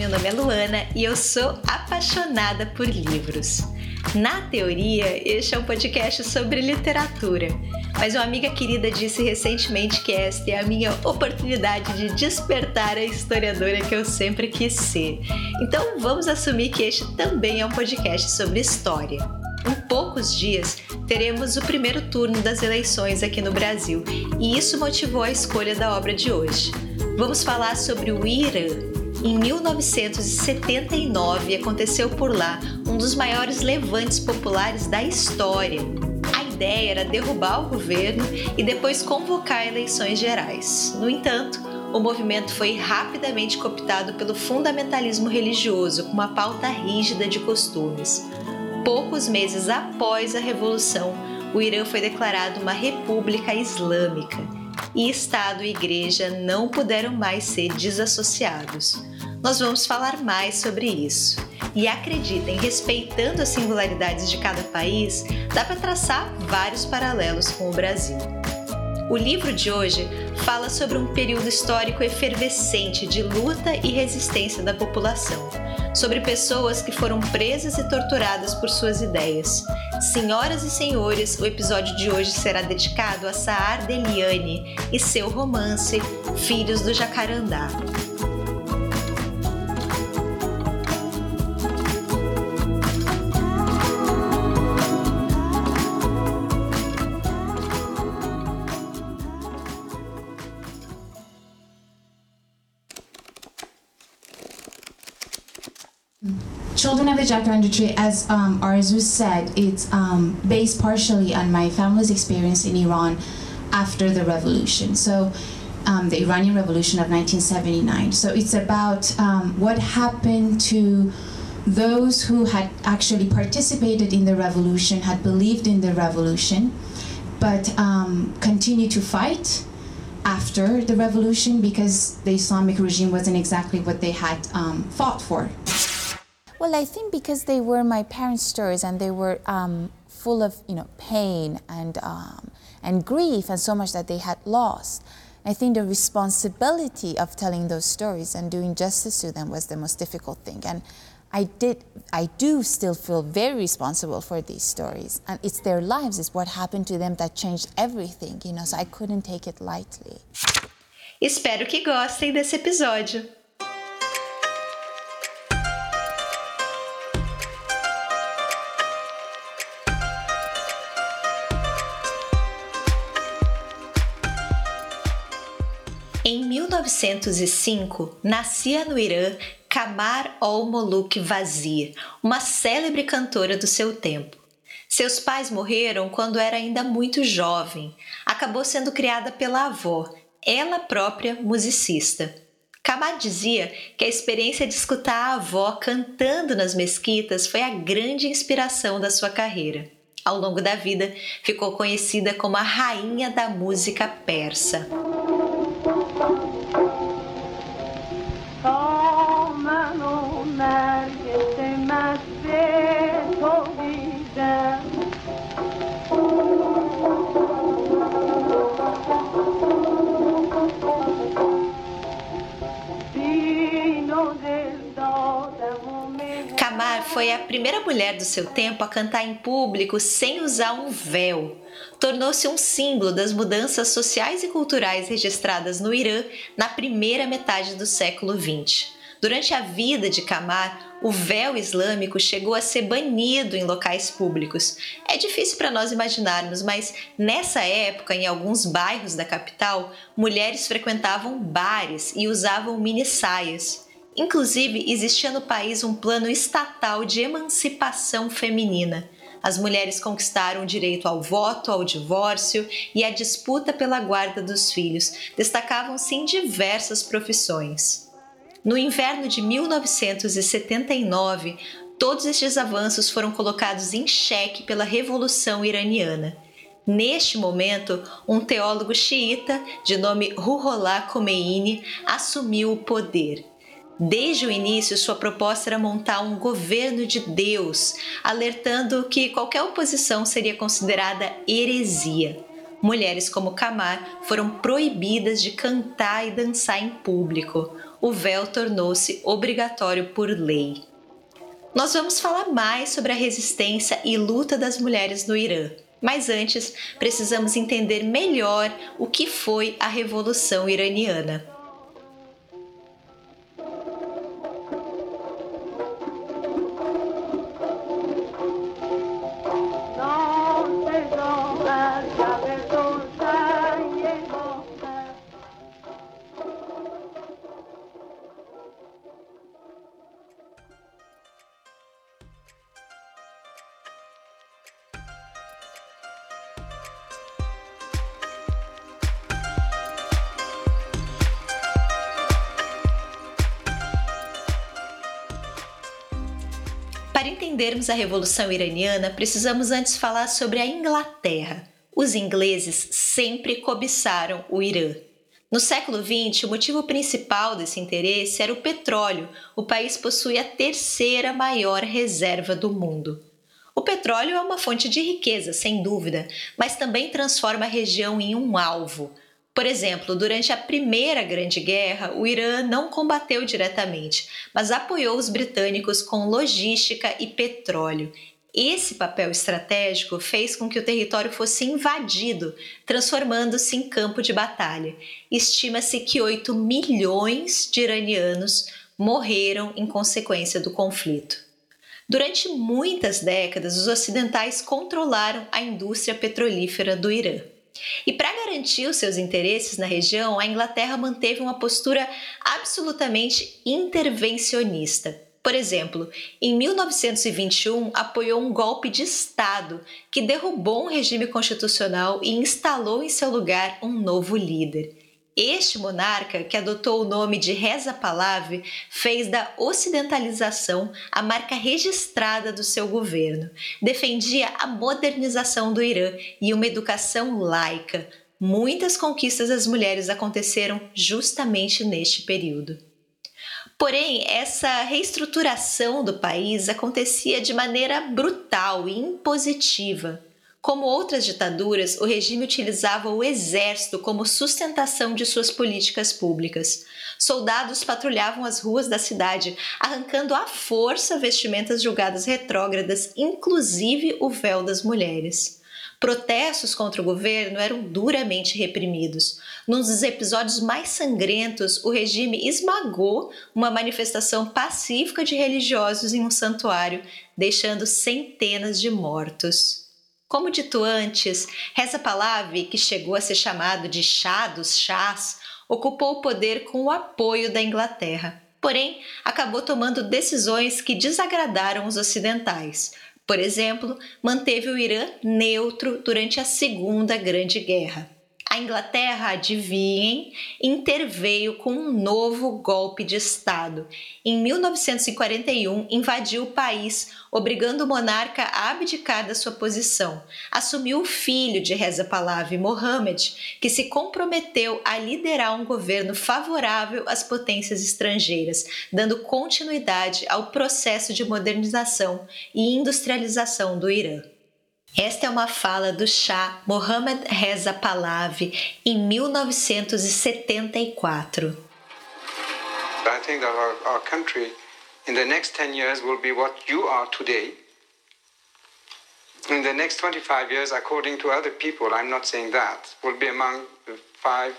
meu nome é Luana e eu sou apaixonada por livros. Na teoria, este é um podcast sobre literatura, mas uma amiga querida disse recentemente que esta é a minha oportunidade de despertar a historiadora que eu sempre quis ser. Então vamos assumir que este também é um podcast sobre história. Em poucos dias, teremos o primeiro turno das eleições aqui no Brasil, e isso motivou a escolha da obra de hoje. Vamos falar sobre o Irã, em 1979 aconteceu por lá um dos maiores levantes populares da história. A ideia era derrubar o governo e depois convocar eleições gerais. No entanto, o movimento foi rapidamente cooptado pelo fundamentalismo religioso, com uma pauta rígida de costumes. Poucos meses após a revolução, o Irã foi declarado uma república islâmica e Estado e Igreja não puderam mais ser desassociados. Nós vamos falar mais sobre isso. E acreditem, respeitando as singularidades de cada país, dá para traçar vários paralelos com o Brasil. O livro de hoje fala sobre um período histórico efervescente de luta e resistência da população, sobre pessoas que foram presas e torturadas por suas ideias. Senhoras e senhores, o episódio de hoje será dedicado a Saar Deliane e seu romance Filhos do Jacarandá. Children of the Jacaranda Tree, as um, Arzu said, it's um, based partially on my family's experience in Iran after the revolution. So, um, the Iranian Revolution of 1979. So, it's about um, what happened to those who had actually participated in the revolution, had believed in the revolution, but um, continued to fight after the revolution because the Islamic regime wasn't exactly what they had um, fought for. Well, I think because they were my parents' stories and they were um, full of you know pain and um, and grief and so much that they had lost. I think the responsibility of telling those stories and doing justice to them was the most difficult thing. And I did, I do still feel very responsible for these stories. And it's their lives, it's what happened to them that changed everything, you know, so I couldn't take it lightly. Espero que gostem desse episódio. 1905, nascia no Irã Kamar ol-Moluk Vazir, uma célebre cantora do seu tempo. Seus pais morreram quando era ainda muito jovem. Acabou sendo criada pela avó, ela própria musicista. Kamar dizia que a experiência de escutar a avó cantando nas mesquitas foi a grande inspiração da sua carreira. Ao longo da vida, ficou conhecida como a rainha da música persa. Foi a primeira mulher do seu tempo a cantar em público sem usar um véu. Tornou-se um símbolo das mudanças sociais e culturais registradas no Irã na primeira metade do século XX. Durante a vida de Kamar, o véu islâmico chegou a ser banido em locais públicos. É difícil para nós imaginarmos, mas nessa época, em alguns bairros da capital, mulheres frequentavam bares e usavam mini saias. Inclusive, existia no país um plano estatal de emancipação feminina. As mulheres conquistaram o direito ao voto, ao divórcio e à disputa pela guarda dos filhos. Destacavam-se em diversas profissões. No inverno de 1979, todos estes avanços foram colocados em xeque pela Revolução Iraniana. Neste momento, um teólogo xiita de nome Ruhollah Khomeini assumiu o poder. Desde o início, sua proposta era montar um governo de Deus, alertando que qualquer oposição seria considerada heresia. Mulheres como Kamar foram proibidas de cantar e dançar em público. o véu tornou-se obrigatório por lei. Nós vamos falar mais sobre a resistência e luta das mulheres no Irã. Mas antes, precisamos entender melhor o que foi a Revolução Iraniana. A Revolução Iraniana, precisamos antes falar sobre a Inglaterra. Os ingleses sempre cobiçaram o Irã. No século XX, o motivo principal desse interesse era o petróleo. O país possui a terceira maior reserva do mundo. O petróleo é uma fonte de riqueza, sem dúvida, mas também transforma a região em um alvo. Por exemplo, durante a Primeira Grande Guerra, o Irã não combateu diretamente, mas apoiou os britânicos com logística e petróleo. Esse papel estratégico fez com que o território fosse invadido, transformando-se em campo de batalha. Estima-se que 8 milhões de iranianos morreram em consequência do conflito. Durante muitas décadas, os ocidentais controlaram a indústria petrolífera do Irã. E para garantir os seus interesses na região, a Inglaterra manteve uma postura absolutamente intervencionista. Por exemplo, em 1921 apoiou um golpe de Estado que derrubou um regime constitucional e instalou em seu lugar um novo líder. Este monarca, que adotou o nome de Reza Pahlavi, fez da ocidentalização a marca registrada do seu governo. Defendia a modernização do Irã e uma educação laica. Muitas conquistas das mulheres aconteceram justamente neste período. Porém, essa reestruturação do país acontecia de maneira brutal e impositiva. Como outras ditaduras, o regime utilizava o exército como sustentação de suas políticas públicas. Soldados patrulhavam as ruas da cidade, arrancando à força vestimentas julgadas retrógradas, inclusive o véu das mulheres. Protestos contra o governo eram duramente reprimidos. Num dos episódios mais sangrentos, o regime esmagou uma manifestação pacífica de religiosos em um santuário, deixando centenas de mortos. Como dito antes, Reza Pahlavi, que chegou a ser chamado de chá dos chás, ocupou o poder com o apoio da Inglaterra. Porém, acabou tomando decisões que desagradaram os ocidentais. Por exemplo, manteve o Irã neutro durante a Segunda Grande Guerra. A Inglaterra, adivinhem, interveio com um novo golpe de Estado. Em 1941, invadiu o país, obrigando o monarca a abdicar da sua posição. Assumiu o filho de Reza Pahlavi, Mohammed, que se comprometeu a liderar um governo favorável às potências estrangeiras, dando continuidade ao processo de modernização e industrialização do Irã. Esta é uma fala do Shah Mohammad Reza Pahlavi em 1974. I think that our, our country in the next 10 years will be what you are today. In the next 25 years, according to other people, I'm not saying that, will be among the five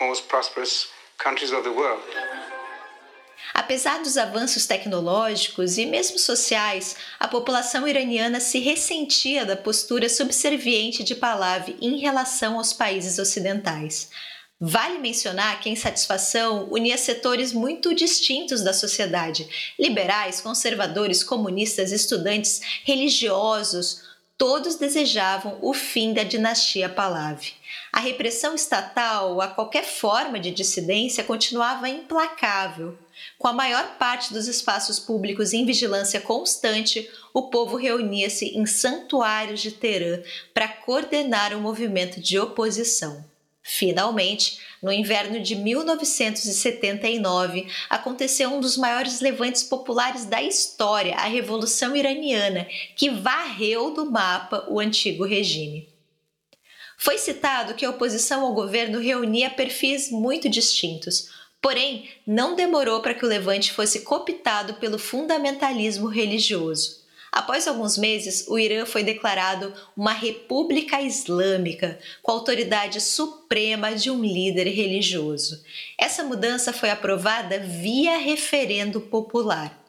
most prosperous countries of the world. Apesar dos avanços tecnológicos e mesmo sociais, a população iraniana se ressentia da postura subserviente de Pahlavi em relação aos países ocidentais. Vale mencionar que a insatisfação unia setores muito distintos da sociedade: liberais, conservadores, comunistas, estudantes, religiosos, todos desejavam o fim da dinastia Pahlavi. A repressão estatal a qualquer forma de dissidência continuava implacável. Com a maior parte dos espaços públicos em vigilância constante, o povo reunia-se em santuários de Teherã para coordenar o movimento de oposição. Finalmente, no inverno de 1979, aconteceu um dos maiores levantes populares da história, a Revolução Iraniana, que varreu do mapa o antigo regime. Foi citado que a oposição ao governo reunia perfis muito distintos. Porém, não demorou para que o levante fosse cooptado pelo fundamentalismo religioso. Após alguns meses, o Irã foi declarado uma república islâmica, com a autoridade suprema de um líder religioso. Essa mudança foi aprovada via referendo popular.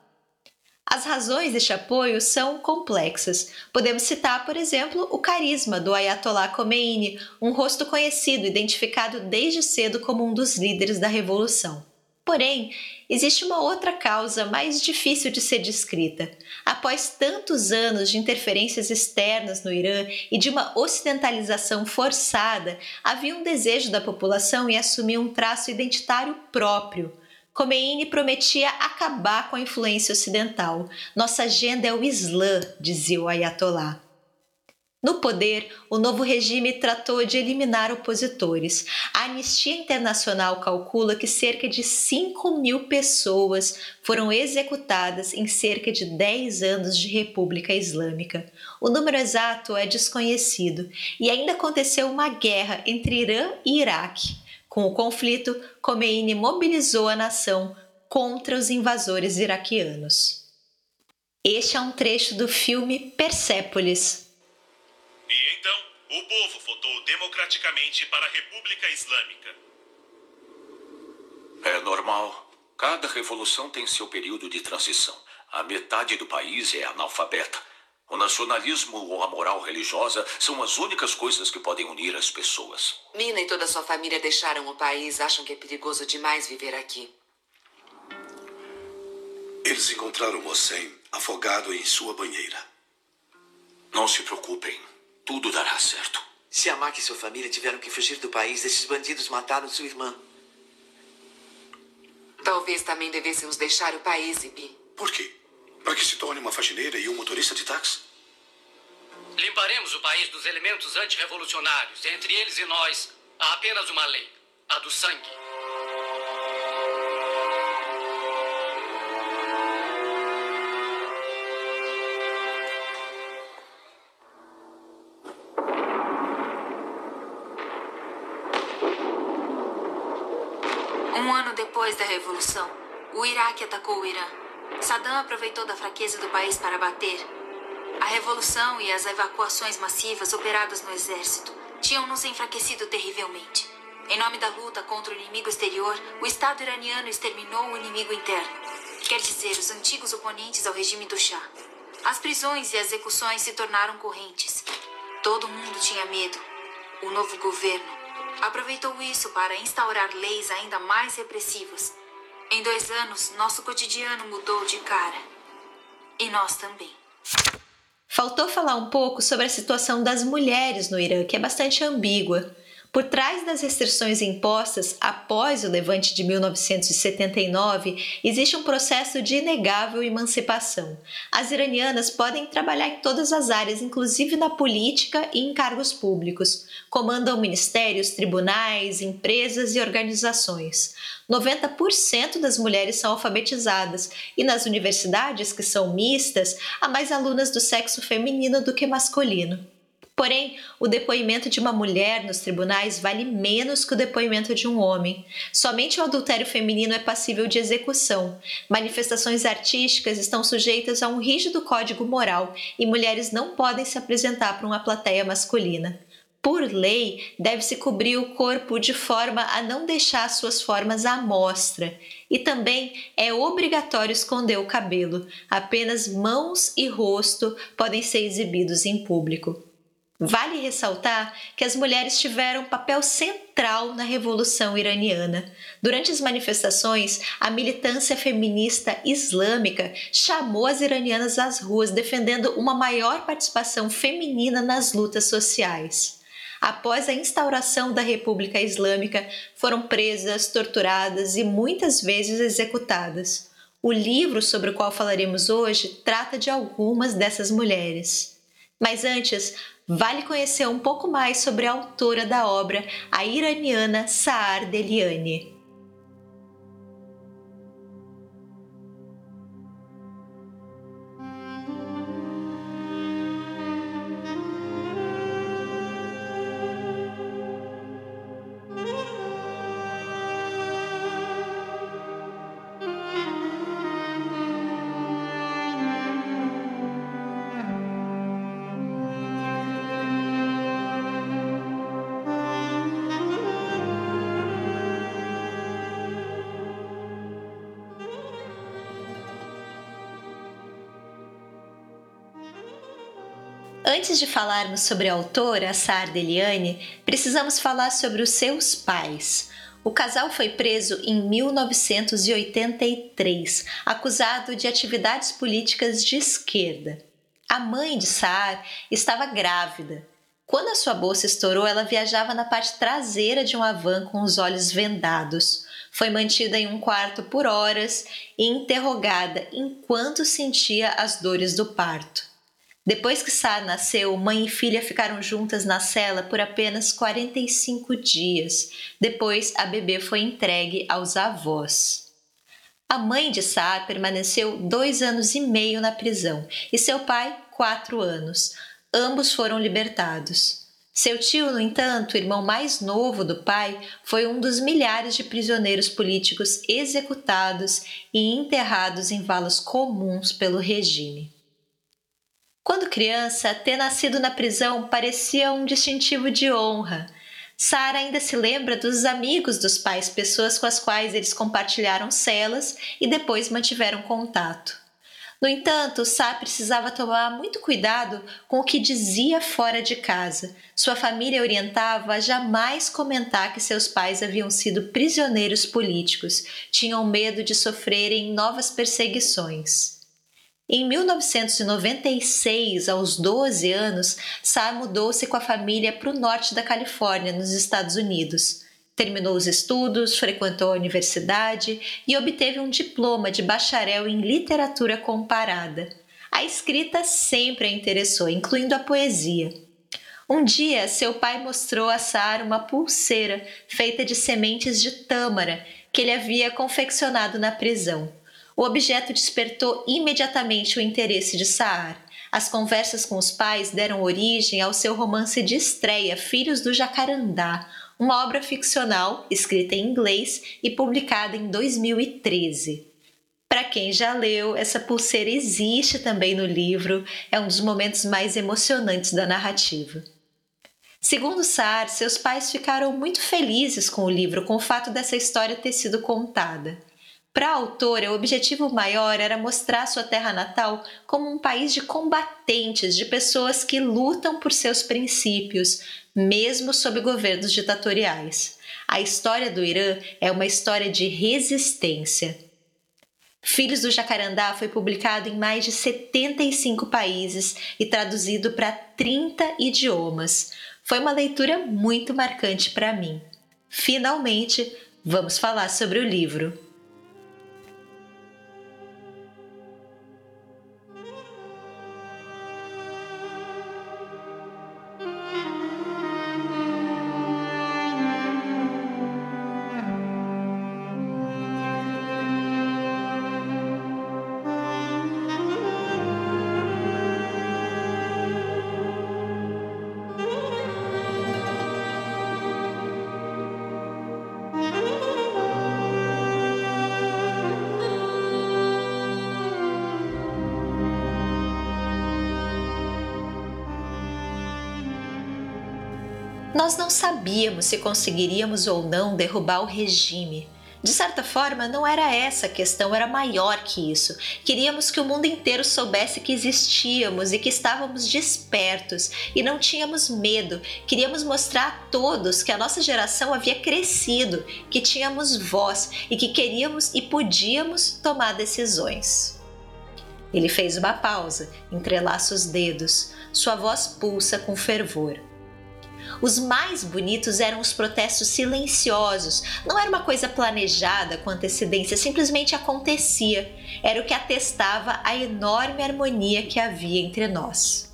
As razões deste apoio são complexas. Podemos citar, por exemplo, o carisma do Ayatollah Khomeini, um rosto conhecido, identificado desde cedo como um dos líderes da revolução. Porém, existe uma outra causa mais difícil de ser descrita. Após tantos anos de interferências externas no Irã e de uma ocidentalização forçada, havia um desejo da população em assumir um traço identitário próprio. Khomeini prometia acabar com a influência ocidental. Nossa agenda é o Islã, dizia o Ayatollah. No poder, o novo regime tratou de eliminar opositores. A Anistia Internacional calcula que cerca de 5 mil pessoas foram executadas em cerca de 10 anos de República Islâmica. O número exato é desconhecido e ainda aconteceu uma guerra entre Irã e Iraque. Com o conflito, Khomeini mobilizou a nação contra os invasores iraquianos. Este é um trecho do filme Persépolis, e então, o povo votou democraticamente para a República Islâmica. É normal. Cada revolução tem seu período de transição. A metade do país é analfabeta. O nacionalismo ou a moral religiosa são as únicas coisas que podem unir as pessoas. Mina e toda sua família deixaram o país. Acham que é perigoso demais viver aqui. Eles encontraram Hossein afogado em sua banheira. Não se preocupem. Tudo dará certo. Se a Mac e sua família tiveram que fugir do país, esses bandidos mataram sua irmã. Talvez também devêssemos deixar o país, Ibi. Por quê? Para que se torne uma faxineira e um motorista de táxi? Limparemos o país dos elementos antirrevolucionários. Entre eles e nós, há apenas uma lei: a do sangue. Depois da Revolução, o Iraque atacou o Irã. Saddam aproveitou da fraqueza do país para bater. A Revolução e as evacuações massivas operadas no exército tinham nos enfraquecido terrivelmente. Em nome da luta contra o inimigo exterior, o Estado iraniano exterminou o inimigo interno. Quer dizer, os antigos oponentes ao regime do Shah. As prisões e execuções se tornaram correntes. Todo mundo tinha medo. O novo governo aproveitou isso para instaurar leis ainda mais repressivas. Em dois anos, nosso cotidiano mudou de cara. E nós também. Faltou falar um pouco sobre a situação das mulheres no Irã, que é bastante ambígua. Por trás das restrições impostas após o levante de 1979, existe um processo de inegável emancipação. As iranianas podem trabalhar em todas as áreas, inclusive na política e em cargos públicos. Comandam ministérios, tribunais, empresas e organizações. 90% das mulheres são alfabetizadas e nas universidades, que são mistas, há mais alunas do sexo feminino do que masculino. Porém, o depoimento de uma mulher nos tribunais vale menos que o depoimento de um homem. Somente o adultério feminino é passível de execução. Manifestações artísticas estão sujeitas a um rígido código moral e mulheres não podem se apresentar para uma plateia masculina. Por lei, deve-se cobrir o corpo de forma a não deixar suas formas à mostra. E também é obrigatório esconder o cabelo. Apenas mãos e rosto podem ser exibidos em público. Vale ressaltar que as mulheres tiveram papel central na Revolução Iraniana. Durante as manifestações, a militância feminista islâmica chamou as iranianas às ruas defendendo uma maior participação feminina nas lutas sociais. Após a instauração da República Islâmica, foram presas, torturadas e muitas vezes executadas. O livro sobre o qual falaremos hoje trata de algumas dessas mulheres. Mas antes, vale conhecer um pouco mais sobre a autora da obra, a iraniana Saar Deliani. Antes de falarmos sobre a autora, Sar Deliane, precisamos falar sobre os seus pais. O casal foi preso em 1983, acusado de atividades políticas de esquerda. A mãe de Saar estava grávida. Quando a sua bolsa estourou, ela viajava na parte traseira de uma van com os olhos vendados. Foi mantida em um quarto por horas e interrogada enquanto sentia as dores do parto. Depois que Sar nasceu, mãe e filha ficaram juntas na cela por apenas 45 dias. Depois, a bebê foi entregue aos avós. A mãe de Sar permaneceu dois anos e meio na prisão e seu pai, quatro anos. Ambos foram libertados. Seu tio, no entanto, irmão mais novo do pai, foi um dos milhares de prisioneiros políticos executados e enterrados em valas comuns pelo regime. Quando criança, ter nascido na prisão parecia um distintivo de honra. Sara ainda se lembra dos amigos dos pais, pessoas com as quais eles compartilharam celas e depois mantiveram contato. No entanto, Sá precisava tomar muito cuidado com o que dizia fora de casa. Sua família orientava a jamais comentar que seus pais haviam sido prisioneiros políticos, tinham medo de sofrerem novas perseguições. Em 1996, aos 12 anos, Sarr mudou-se com a família para o norte da Califórnia, nos Estados Unidos. Terminou os estudos, frequentou a universidade e obteve um diploma de bacharel em literatura comparada. A escrita sempre a interessou, incluindo a poesia. Um dia, seu pai mostrou a Sarah uma pulseira feita de sementes de tâmara que ele havia confeccionado na prisão. O objeto despertou imediatamente o interesse de Saar. As conversas com os pais deram origem ao seu romance de estreia Filhos do Jacarandá, uma obra ficcional escrita em inglês e publicada em 2013. Para quem já leu, essa pulseira existe também no livro, é um dos momentos mais emocionantes da narrativa. Segundo Sar, seus pais ficaram muito felizes com o livro, com o fato dessa história ter sido contada. Para a autora, o objetivo maior era mostrar sua terra natal como um país de combatentes, de pessoas que lutam por seus princípios, mesmo sob governos ditatoriais. A história do Irã é uma história de resistência. Filhos do Jacarandá foi publicado em mais de 75 países e traduzido para 30 idiomas. Foi uma leitura muito marcante para mim. Finalmente, vamos falar sobre o livro. Sabíamos se conseguiríamos ou não derrubar o regime. De certa forma, não era essa a questão, era maior que isso. Queríamos que o mundo inteiro soubesse que existíamos e que estávamos despertos e não tínhamos medo. Queríamos mostrar a todos que a nossa geração havia crescido, que tínhamos voz e que queríamos e podíamos tomar decisões. Ele fez uma pausa, entrelaça os dedos, sua voz pulsa com fervor. Os mais bonitos eram os protestos silenciosos. Não era uma coisa planejada com antecedência, simplesmente acontecia. Era o que atestava a enorme harmonia que havia entre nós.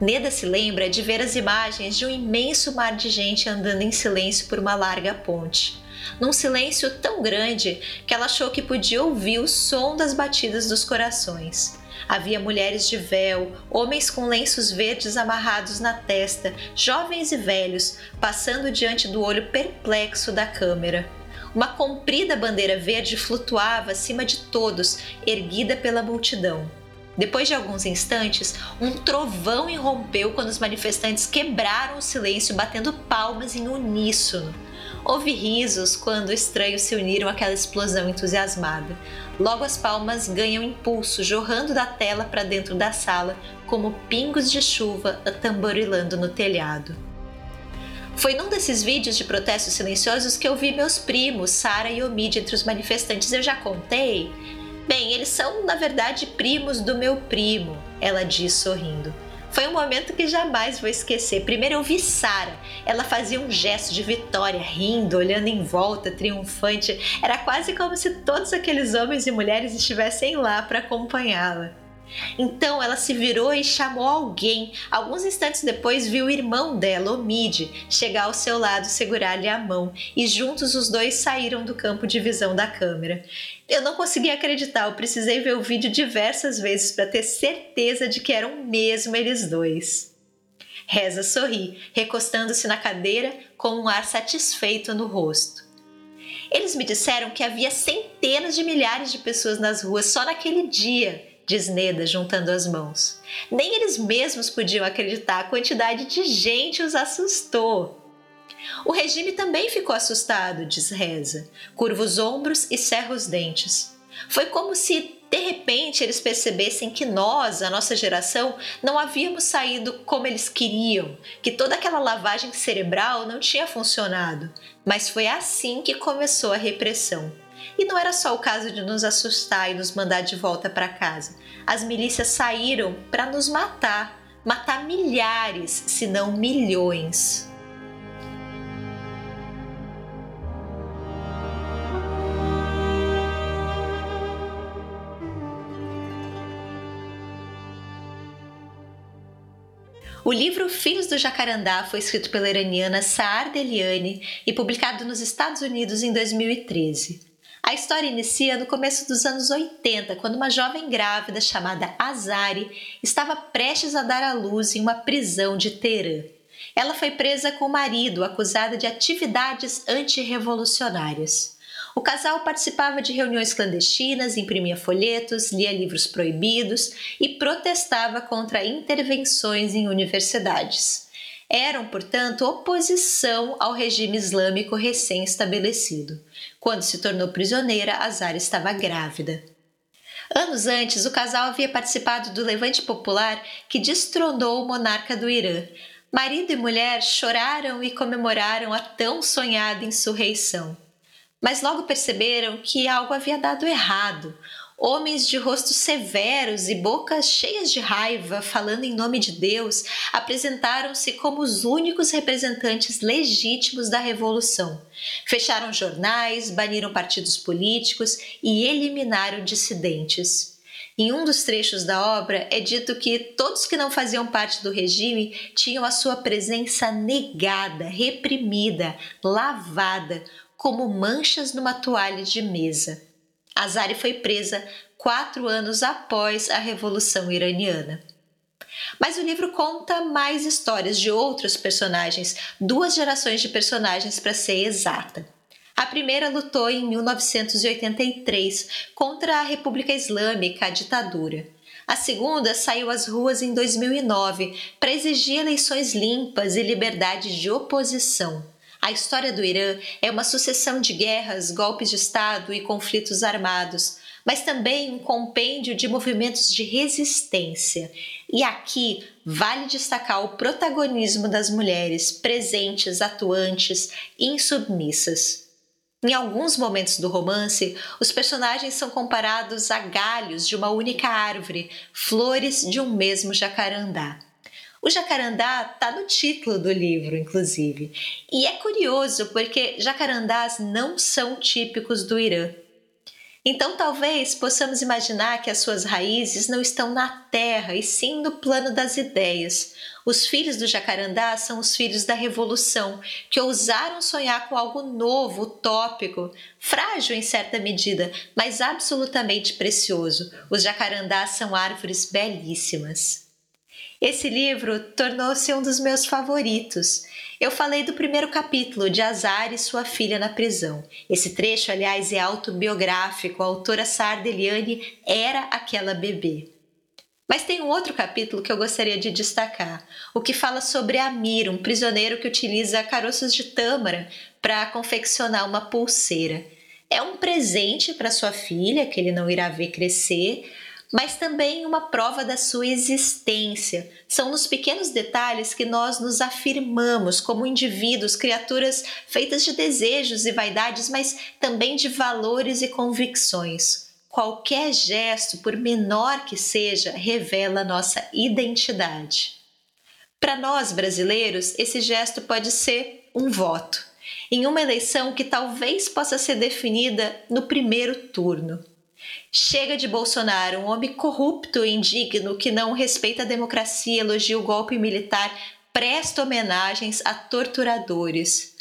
Neda se lembra de ver as imagens de um imenso mar de gente andando em silêncio por uma larga ponte. Num silêncio tão grande que ela achou que podia ouvir o som das batidas dos corações. Havia mulheres de véu, homens com lenços verdes amarrados na testa, jovens e velhos, passando diante do olho perplexo da câmera. Uma comprida bandeira verde flutuava acima de todos, erguida pela multidão. Depois de alguns instantes, um trovão irrompeu quando os manifestantes quebraram o silêncio, batendo palmas em uníssono. Houve risos quando estranhos se uniram àquela explosão entusiasmada. Logo as palmas ganham impulso, jorrando da tela para dentro da sala, como pingos de chuva tamborilando no telhado. Foi num desses vídeos de protestos silenciosos que eu vi meus primos, Sara e Omid, entre os manifestantes. Eu já contei? Bem, eles são, na verdade, primos do meu primo, ela diz sorrindo. Foi um momento que jamais vou esquecer. Primeiro eu vi Sara. Ela fazia um gesto de vitória, rindo, olhando em volta, triunfante. Era quase como se todos aqueles homens e mulheres estivessem lá para acompanhá-la. Então ela se virou e chamou alguém. Alguns instantes depois viu o irmão dela, Omid, chegar ao seu lado segurar-lhe a mão e juntos os dois saíram do campo de visão da câmera. Eu não consegui acreditar, eu precisei ver o vídeo diversas vezes para ter certeza de que eram mesmo eles dois. Reza sorri, recostando-se na cadeira com um ar satisfeito no rosto. Eles me disseram que havia centenas de milhares de pessoas nas ruas só naquele dia diz Neda, juntando as mãos. Nem eles mesmos podiam acreditar, a quantidade de gente os assustou. O regime também ficou assustado, diz Reza. Curva os ombros e cerra os dentes. Foi como se, de repente, eles percebessem que nós, a nossa geração, não havíamos saído como eles queriam, que toda aquela lavagem cerebral não tinha funcionado. Mas foi assim que começou a repressão. E não era só o caso de nos assustar e nos mandar de volta para casa. As milícias saíram para nos matar, matar milhares, se não milhões. O livro Filhos do Jacarandá foi escrito pela iraniana Saar Deliani e publicado nos Estados Unidos em 2013. A história inicia no começo dos anos 80, quando uma jovem grávida chamada Azari estava prestes a dar à luz em uma prisão de Teherã. Ela foi presa com o marido, acusada de atividades antirrevolucionárias. O casal participava de reuniões clandestinas, imprimia folhetos, lia livros proibidos e protestava contra intervenções em universidades. Eram, portanto, oposição ao regime islâmico recém-estabelecido. Quando se tornou prisioneira, Azar estava grávida. Anos antes, o casal havia participado do levante popular que destronou o monarca do Irã. Marido e mulher choraram e comemoraram a tão sonhada insurreição. Mas logo perceberam que algo havia dado errado. Homens de rostos severos e bocas cheias de raiva, falando em nome de Deus, apresentaram-se como os únicos representantes legítimos da revolução. Fecharam jornais, baniram partidos políticos e eliminaram dissidentes. Em um dos trechos da obra é dito que todos que não faziam parte do regime tinham a sua presença negada, reprimida, lavada, como manchas numa toalha de mesa. Azari foi presa quatro anos após a Revolução Iraniana. Mas o livro conta mais histórias de outros personagens, duas gerações de personagens para ser exata. A primeira lutou em 1983 contra a República Islâmica, a ditadura. A segunda saiu às ruas em 2009 para exigir eleições limpas e liberdade de oposição. A história do Irã é uma sucessão de guerras, golpes de Estado e conflitos armados, mas também um compêndio de movimentos de resistência. E aqui vale destacar o protagonismo das mulheres presentes, atuantes, insubmissas. Em alguns momentos do romance, os personagens são comparados a galhos de uma única árvore, flores de um mesmo jacarandá. O jacarandá está no título do livro, inclusive. E é curioso porque jacarandás não são típicos do Irã. Então, talvez possamos imaginar que as suas raízes não estão na terra e sim no plano das ideias. Os filhos do jacarandá são os filhos da revolução, que ousaram sonhar com algo novo, utópico, frágil em certa medida, mas absolutamente precioso. Os jacarandás são árvores belíssimas. Esse livro tornou-se um dos meus favoritos. Eu falei do primeiro capítulo de Azar e sua filha na prisão. Esse trecho, aliás, é autobiográfico. A autora Sardeliane era aquela bebê. Mas tem um outro capítulo que eu gostaria de destacar, o que fala sobre Amir, um prisioneiro que utiliza caroços de tâmara para confeccionar uma pulseira. É um presente para sua filha, que ele não irá ver crescer, mas também uma prova da sua existência. São nos pequenos detalhes que nós nos afirmamos como indivíduos, criaturas feitas de desejos e vaidades, mas também de valores e convicções. Qualquer gesto, por menor que seja, revela nossa identidade. Para nós brasileiros, esse gesto pode ser um voto, em uma eleição que talvez possa ser definida no primeiro turno. Chega de Bolsonaro, um homem corrupto e indigno que não respeita a democracia, elogia o golpe militar, presta homenagens a torturadores.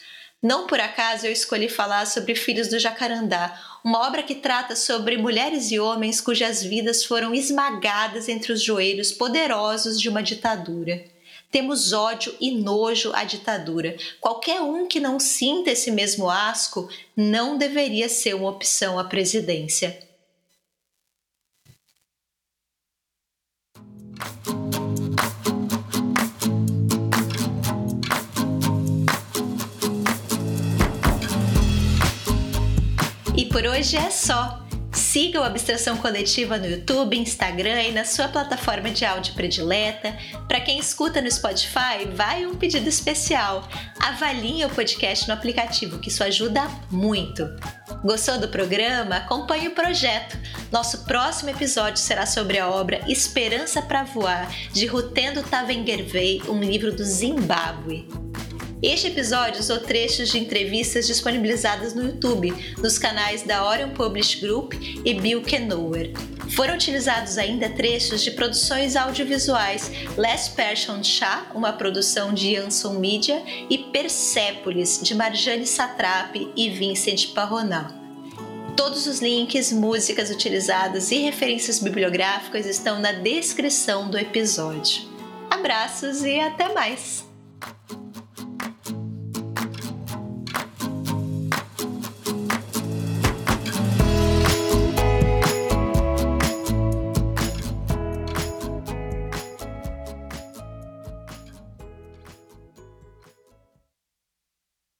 Não por acaso eu escolhi falar sobre Filhos do Jacarandá, uma obra que trata sobre mulheres e homens cujas vidas foram esmagadas entre os joelhos poderosos de uma ditadura. Temos ódio e nojo à ditadura. Qualquer um que não sinta esse mesmo asco não deveria ser uma opção à presidência. Por hoje é só. Siga o Abstração Coletiva no YouTube, Instagram e na sua plataforma de áudio predileta. Para quem escuta no Spotify, vai um pedido especial. Avalie o podcast no aplicativo, que isso ajuda muito. Gostou do programa? Acompanhe o projeto. Nosso próximo episódio será sobre a obra Esperança para Voar, de Rutendo Tavengervei, um livro do Zimbábue. Este episódio usou trechos de entrevistas disponibilizadas no YouTube, nos canais da Orion Publish Group e Bill Kenower. Foram utilizados ainda trechos de produções audiovisuais Last Person Shah, uma produção de Anson Media, e Persepolis, de Marjane Satrapi e Vincent Parronal. Todos os links, músicas utilizadas e referências bibliográficas estão na descrição do episódio. Abraços e até mais!